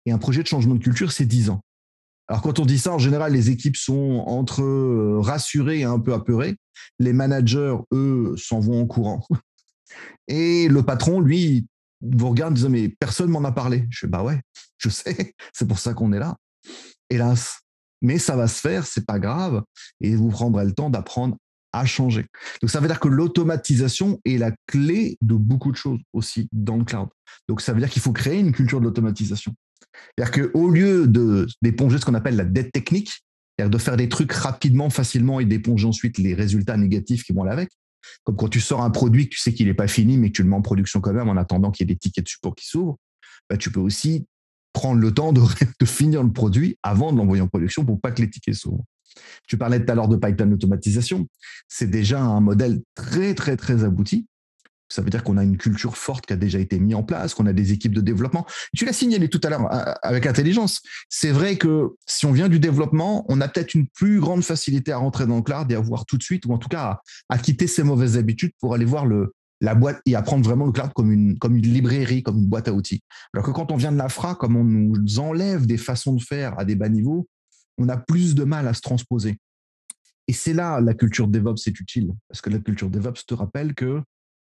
Et un projet de changement de culture, c'est 10 ans. Alors quand on dit ça, en général, les équipes sont entre euh, rassurées et un peu apeurées. Les managers, eux, s'en vont en courant. Et le patron, lui, vous regarde en disant, mais personne m'en a parlé. Je fais, bah ouais, je sais, c'est pour ça qu'on est là. Hélas. Mais ça va se faire, c'est pas grave. Et vous prendrez le temps d'apprendre à changer. Donc ça veut dire que l'automatisation est la clé de beaucoup de choses aussi dans le cloud. Donc ça veut dire qu'il faut créer une culture de l'automatisation. C'est-à-dire qu'au lieu d'éponger ce qu'on appelle la dette technique, c'est-à-dire de faire des trucs rapidement, facilement et d'éponger ensuite les résultats négatifs qui vont avec, comme quand tu sors un produit que tu sais qu'il n'est pas fini, mais que tu le mets en production quand même en attendant qu'il y ait des tickets de support qui s'ouvrent, bah, tu peux aussi prendre le temps de, finir le produit avant de l'envoyer en production pour pas que les tickets s'ouvrent. Tu parlais tout à l'heure de pipeline d'automatisation. C'est déjà un modèle très, très, très abouti ça veut dire qu'on a une culture forte qui a déjà été mise en place, qu'on a des équipes de développement. Tu l'as signalé tout à l'heure euh, avec intelligence. C'est vrai que si on vient du développement, on a peut-être une plus grande facilité à rentrer dans le cloud et à voir tout de suite, ou en tout cas à, quitter ses mauvaises habitudes pour aller voir la boîte et apprendre vraiment le cloud comme une, comme une librairie, comme une boîte à outils. Alors que quand on vient de l'infra, comme on nous enlève des façons de faire à des bas niveaux, on a plus de mal à se transposer. Et c'est là la culture DevOps est utile, parce que la culture DevOps te rappelle que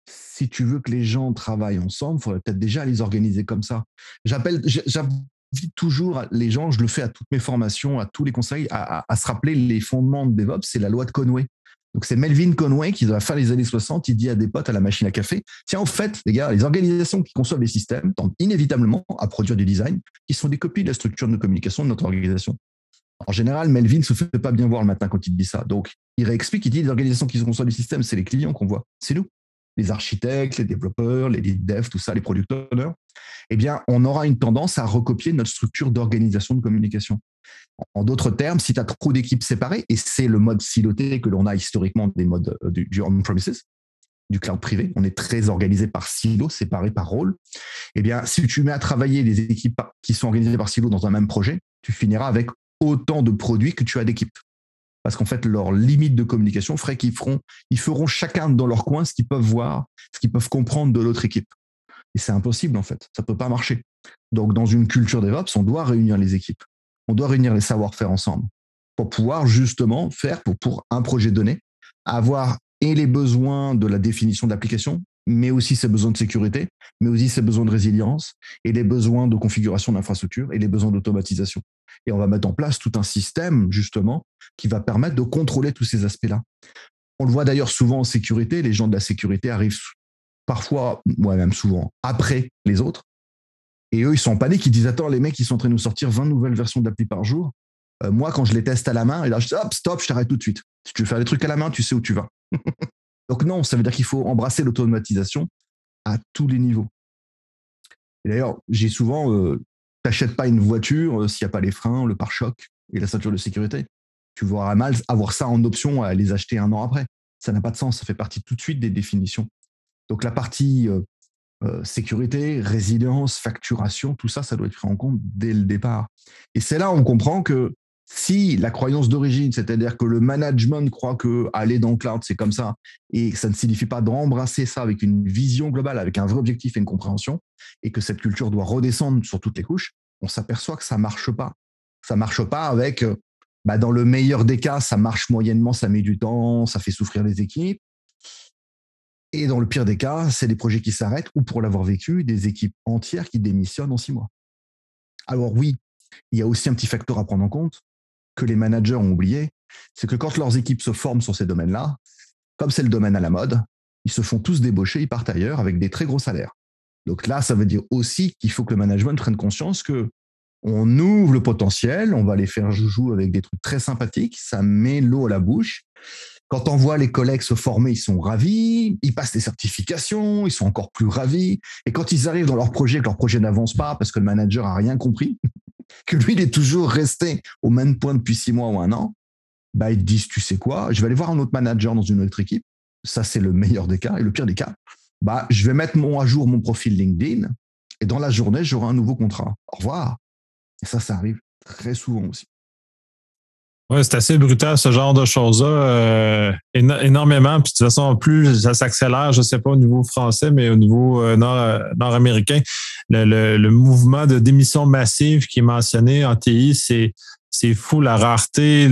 si tu veux que les gens travaillent ensemble, il faudrait peut-être déjà les organiser comme ça. J'appelle, j'invite toujours les gens, je le fais à toutes mes formations, à tous les conseils, à, se rappeler les fondements de DevOps, c'est la loi de Conway. Donc c'est Melvin Conway qui, dans la fin des années 60, il dit à des potes à la machine à café, tiens, en fait, les gars, les organisations qui conçoivent les systèmes tendent inévitablement à produire du design qui sont des copies de la structure de communication de notre organisation. En général, Melvin ne se fait pas bien voir le matin quand il dit ça. Donc, il réexplique, il dit les organisations qui conçoivent les systèmes, c'est les clients qu'on voit, c'est nous. Les architectes, les développeurs, les lead devs, tout ça, les product owners, eh bien, on aura une tendance à recopier notre structure d'organisation de communication. En d'autres termes, si tu as trop d'équipes séparées, et c'est le mode siloté que l'on a historiquement des modes euh, du, du on-premises, du cloud privé, on est très organisé par silos, séparés par rôle, eh bien, si tu mets à travailler des équipes qui sont organisées par silos dans un même projet, tu finiras avec autant de produits que tu as d'équipes. Parce qu'en fait, leur limite de communication ferait qu'ils feront, ils feront chacun dans leur coin ce qu'ils peuvent voir, ce qu'ils peuvent comprendre de l'autre équipe. Et c'est impossible, en fait. Ça peut pas marcher. Donc, dans une culture DevOps, on doit réunir les équipes. On doit réunir les savoir-faire ensemble pour pouvoir justement faire pour, pour un projet donné, avoir et les besoins de la définition d'application, mais aussi ses besoins de sécurité, mais aussi ses besoins de résilience et les besoins de configuration d'infrastructure et les besoins d'automatisation. Et on va mettre en place tout un système, justement, qui va permettre de contrôler tous ces aspects-là. On le voit d'ailleurs souvent en sécurité, les gens de la sécurité arrivent parfois, moi-même souvent, après les autres. Et eux, ils sont en panique, ils disent Attends, les mecs, ils sont en train de nous sortir 20 nouvelles versions d'appli par jour. Euh, moi, quand je les teste à la main, et là, je dis Hop, stop, je t'arrête tout de suite. Si tu veux faire des trucs à la main, tu sais où tu vas. Donc, non, ça veut dire qu'il faut embrasser l'automatisation à tous les niveaux. D'ailleurs, j'ai souvent euh, t'achètes pas une voiture euh, s'il n'y a pas les freins, le pare-choc et la ceinture de sécurité. Tu vois mal avoir ça en option à les acheter un an après. Ça n'a pas de sens. Ça fait partie tout de suite des définitions. Donc la partie euh, euh, sécurité, résilience, facturation, tout ça, ça doit être pris en compte dès le départ. Et c'est là où on comprend que si la croyance d'origine, c'est-à-dire que le management croit que aller dans le cloud, c'est comme ça, et ça ne signifie pas d'embrasser ça avec une vision globale, avec un vrai objectif et une compréhension, et que cette culture doit redescendre sur toutes les couches, on s'aperçoit que ça marche pas. Ça marche pas avec, euh, bah dans le meilleur des cas, ça marche moyennement, ça met du temps, ça fait souffrir les équipes. Et dans le pire des cas, c'est des projets qui s'arrêtent ou pour l'avoir vécu, des équipes entières qui démissionnent en six mois. Alors oui, il y a aussi un petit facteur à prendre en compte que les managers ont oublié, c'est que quand leurs équipes se forment sur ces domaines-là, comme c'est le domaine à la mode, ils se font tous débaucher, ils partent ailleurs avec des très gros salaires. Donc là, ça veut dire aussi qu'il faut que le management prenne conscience que on ouvre le potentiel, on va les faire joujou avec des trucs très sympathiques, ça met l'eau à la bouche. Quand on voit les collègues se former, ils sont ravis, ils passent des certifications, ils sont encore plus ravis. Et quand ils arrivent dans leur projet, que leur projet n'avance pas parce que le manager a rien compris, que lui, il est toujours resté au même point depuis six mois ou un an, bah, ils disent, tu sais quoi, je vais aller voir un autre manager dans une autre équipe. Ça, c'est le meilleur des cas. Et le pire des cas, bah, je vais mettre à jour mon profil LinkedIn et dans la journée, j'aurai un nouveau contrat. Au revoir. Et ça, ça arrive très souvent aussi. Oui, c'est assez brutal ce genre de choses-là, euh, énormément. Puis de toute façon, plus ça s'accélère, je ne sais pas au niveau français, mais au niveau euh, euh, nord-américain, le, le, mouvement de démission massive qui est mentionné en TI, c'est c'est fou la rareté,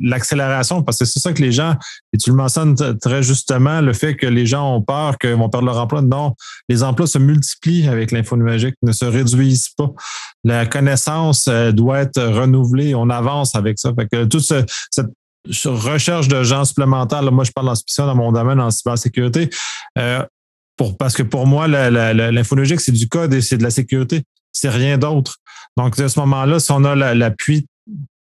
l'accélération, parce que c'est ça que les gens, et tu le mentionnes très justement, le fait que les gens ont peur qu'ils vont perdre leur emploi. Non, les emplois se multiplient avec l'info numérique, ne se réduisent pas. La connaissance euh, doit être renouvelée, on avance avec ça. Fait que toute cette recherche de gens supplémentaires, moi je parle en spécial dans mon domaine en cybersécurité, euh, pour, parce que pour moi, l'infonuagique, c'est du code et c'est de la sécurité. C'est rien d'autre. Donc, à ce moment-là, si on a l'appui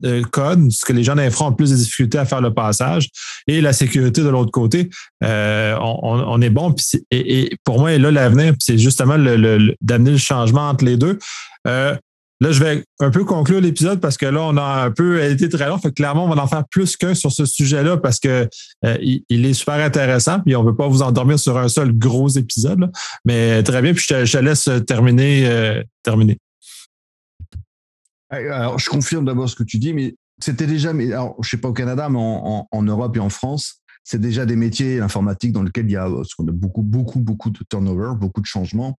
de code, ce que les gens d'infra ont plus de difficultés à faire le passage, et la sécurité de l'autre côté, euh, on, est bon. et, pour moi, l'avenir, c'est justement le, d'amener le changement entre les deux. Euh, là, je vais un peu conclure l'épisode parce que là, on a un peu été très long. Fait clairement, on va en faire plus qu'un sur ce sujet-là parce que euh, il, est super intéressant. Puis on ne veut pas vous endormir sur un seul gros épisode. Mais très bien. Puis je te, laisse terminer. terminer. Alors, je confirme d'abord ce que tu dis, mais c'était déjà, mais alors, je sais pas au Canada, mais en, Europe et en France, c'est déjà des métiers informatiques dans lesquels il y a, a beaucoup, beaucoup, beaucoup de turnover, beaucoup de changements.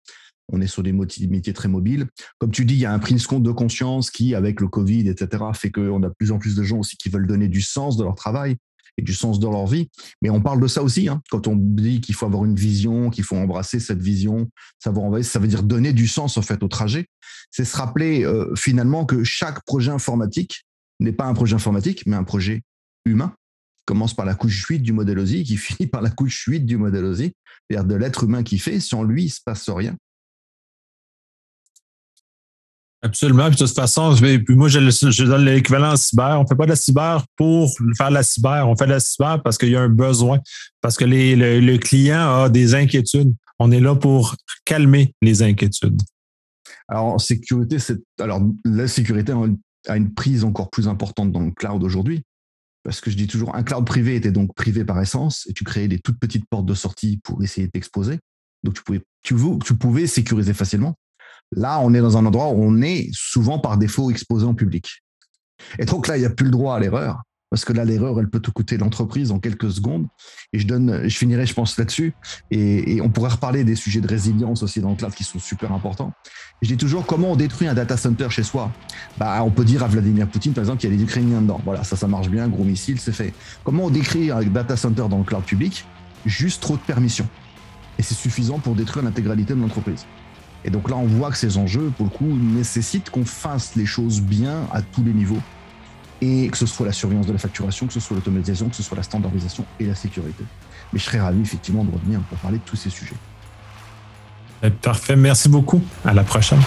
On est sur des métiers très mobiles. Comme tu dis, il y a un prise compte de conscience qui, avec le Covid, etc., fait qu'on a de plus en plus de gens aussi qui veulent donner du sens de leur travail et du sens dans leur vie. Mais on parle de ça aussi, hein. quand on dit qu'il faut avoir une vision, qu'il faut embrasser cette vision, savoir ça veut dire donner du sens en fait au trajet. C'est se rappeler euh, finalement que chaque projet informatique n'est pas un projet informatique, mais un projet humain. commence par la couche 8 du modèle OSI, qui finit par la couche 8 du modèle OSI, c'est-à-dire de l'être humain qui fait. Sans lui, il se passe rien. Absolument. De toute façon, puis moi, je, donne l'équivalent en cyber. On ne fait pas de la cyber pour faire la cyber. On fait de la cyber parce qu'il y a un besoin, parce que le, client a des inquiétudes. On est là pour calmer les inquiétudes. Alors, en sécurité, c'est alors la sécurité a une prise encore plus importante dans le cloud aujourd'hui. Parce que je dis toujours, un cloud privé était donc privé par essence, et tu créais des toutes petites portes de sortie pour essayer de t'exposer. Donc tu pouvais, tu, tu pouvais sécuriser facilement. Là, on est dans un endroit où on est souvent par défaut exposé en public. Et donc là, il n'y a plus le droit à l'erreur. Parce que là, l'erreur, elle peut te coûter l'entreprise en quelques secondes. Et je donne, je finirai, je pense, là-dessus. Et, on pourrait reparler des sujets de résilience aussi dans le cloud qui sont super importants. je dis toujours comment on détruit un data center chez soi? Bah, on peut dire à Vladimir Poutine, par exemple, qu'il y a des Ukrainiens dedans. Voilà, ça, ça marche bien, gros missile, c'est fait. Comment on décrit un data center dans le cloud public? Juste trop de permissions. Et c'est suffisant pour détruire l'intégralité de l'entreprise. Et donc là, on voit que ces enjeux, pour le coup, nécessitent qu'on fasse les choses bien à tous les niveaux. Et que ce soit la surveillance de la facturation, que ce soit l'automatisation, que ce soit la standardisation et la sécurité. Mais je serais ravi, effectivement, de revenir pour parler de tous ces sujets. Parfait. Merci beaucoup. À la prochaine.